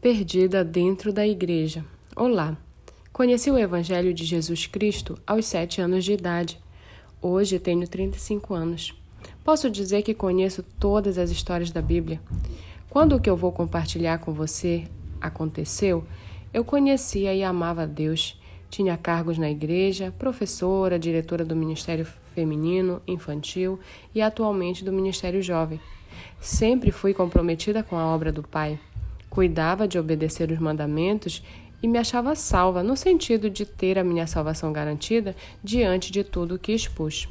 Perdida dentro da igreja. Olá! Conheci o Evangelho de Jesus Cristo aos sete anos de idade. Hoje tenho 35 anos. Posso dizer que conheço todas as histórias da Bíblia. Quando o que eu vou compartilhar com você aconteceu, eu conhecia e amava Deus. Tinha cargos na igreja, professora, diretora do Ministério Feminino, Infantil e atualmente do Ministério Jovem. Sempre fui comprometida com a obra do Pai cuidava de obedecer os mandamentos e me achava salva, no sentido de ter a minha salvação garantida diante de tudo o que expus.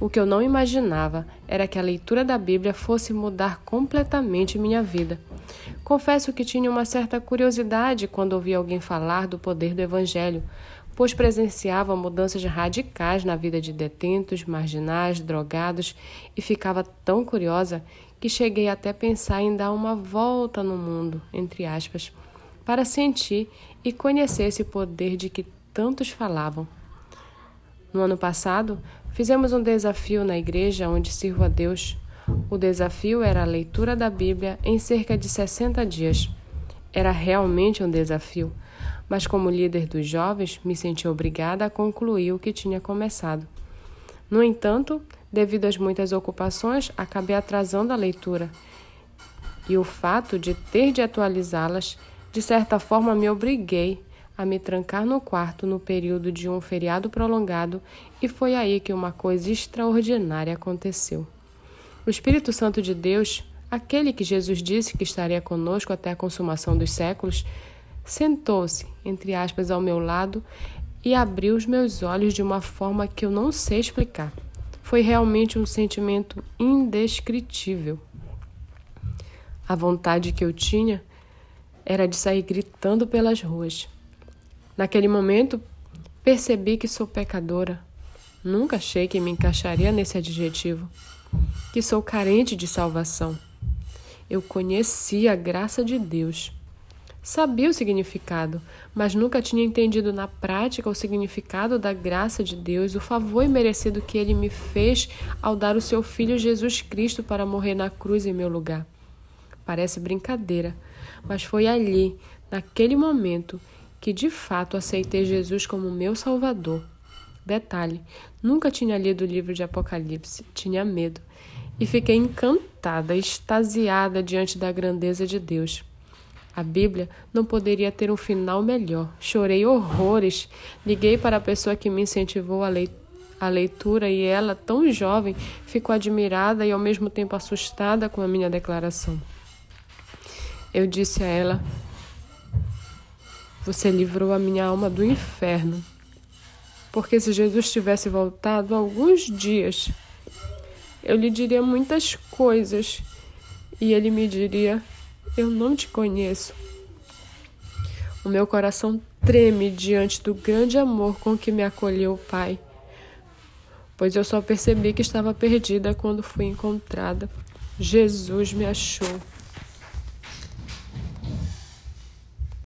O que eu não imaginava era que a leitura da Bíblia fosse mudar completamente minha vida. Confesso que tinha uma certa curiosidade quando ouvia alguém falar do poder do Evangelho, pois presenciava mudanças radicais na vida de detentos, marginais, drogados e ficava tão curiosa que cheguei até pensar em dar uma volta no mundo, entre aspas, para sentir e conhecer esse poder de que tantos falavam. No ano passado, fizemos um desafio na igreja onde sirvo a Deus. O desafio era a leitura da Bíblia em cerca de 60 dias. Era realmente um desafio, mas como líder dos jovens, me senti obrigada a concluir o que tinha começado. No entanto, devido às muitas ocupações, acabei atrasando a leitura. E o fato de ter de atualizá-las, de certa forma, me obriguei a me trancar no quarto no período de um feriado prolongado, e foi aí que uma coisa extraordinária aconteceu. O Espírito Santo de Deus, aquele que Jesus disse que estaria conosco até a consumação dos séculos, sentou-se, entre aspas, ao meu lado e abriu os meus olhos de uma forma que eu não sei explicar. Foi realmente um sentimento indescritível. A vontade que eu tinha era de sair gritando pelas ruas. Naquele momento, percebi que sou pecadora. Nunca achei que me encaixaria nesse adjetivo. Que sou carente de salvação. Eu conheci a graça de Deus Sabia o significado, mas nunca tinha entendido na prática o significado da graça de Deus, o favor imerecido que ele me fez ao dar o seu filho Jesus Cristo para morrer na cruz em meu lugar. Parece brincadeira, mas foi ali, naquele momento, que de fato aceitei Jesus como meu Salvador. Detalhe: nunca tinha lido o livro de Apocalipse, tinha medo, e fiquei encantada, extasiada diante da grandeza de Deus. A Bíblia não poderia ter um final melhor. Chorei horrores. Liguei para a pessoa que me incentivou a leitura e ela, tão jovem, ficou admirada e ao mesmo tempo assustada com a minha declaração. Eu disse a ela: Você livrou a minha alma do inferno. Porque se Jesus tivesse voltado alguns dias, eu lhe diria muitas coisas e ele me diria eu não te conheço. O meu coração treme diante do grande amor com que me acolheu o Pai, pois eu só percebi que estava perdida quando fui encontrada. Jesus me achou.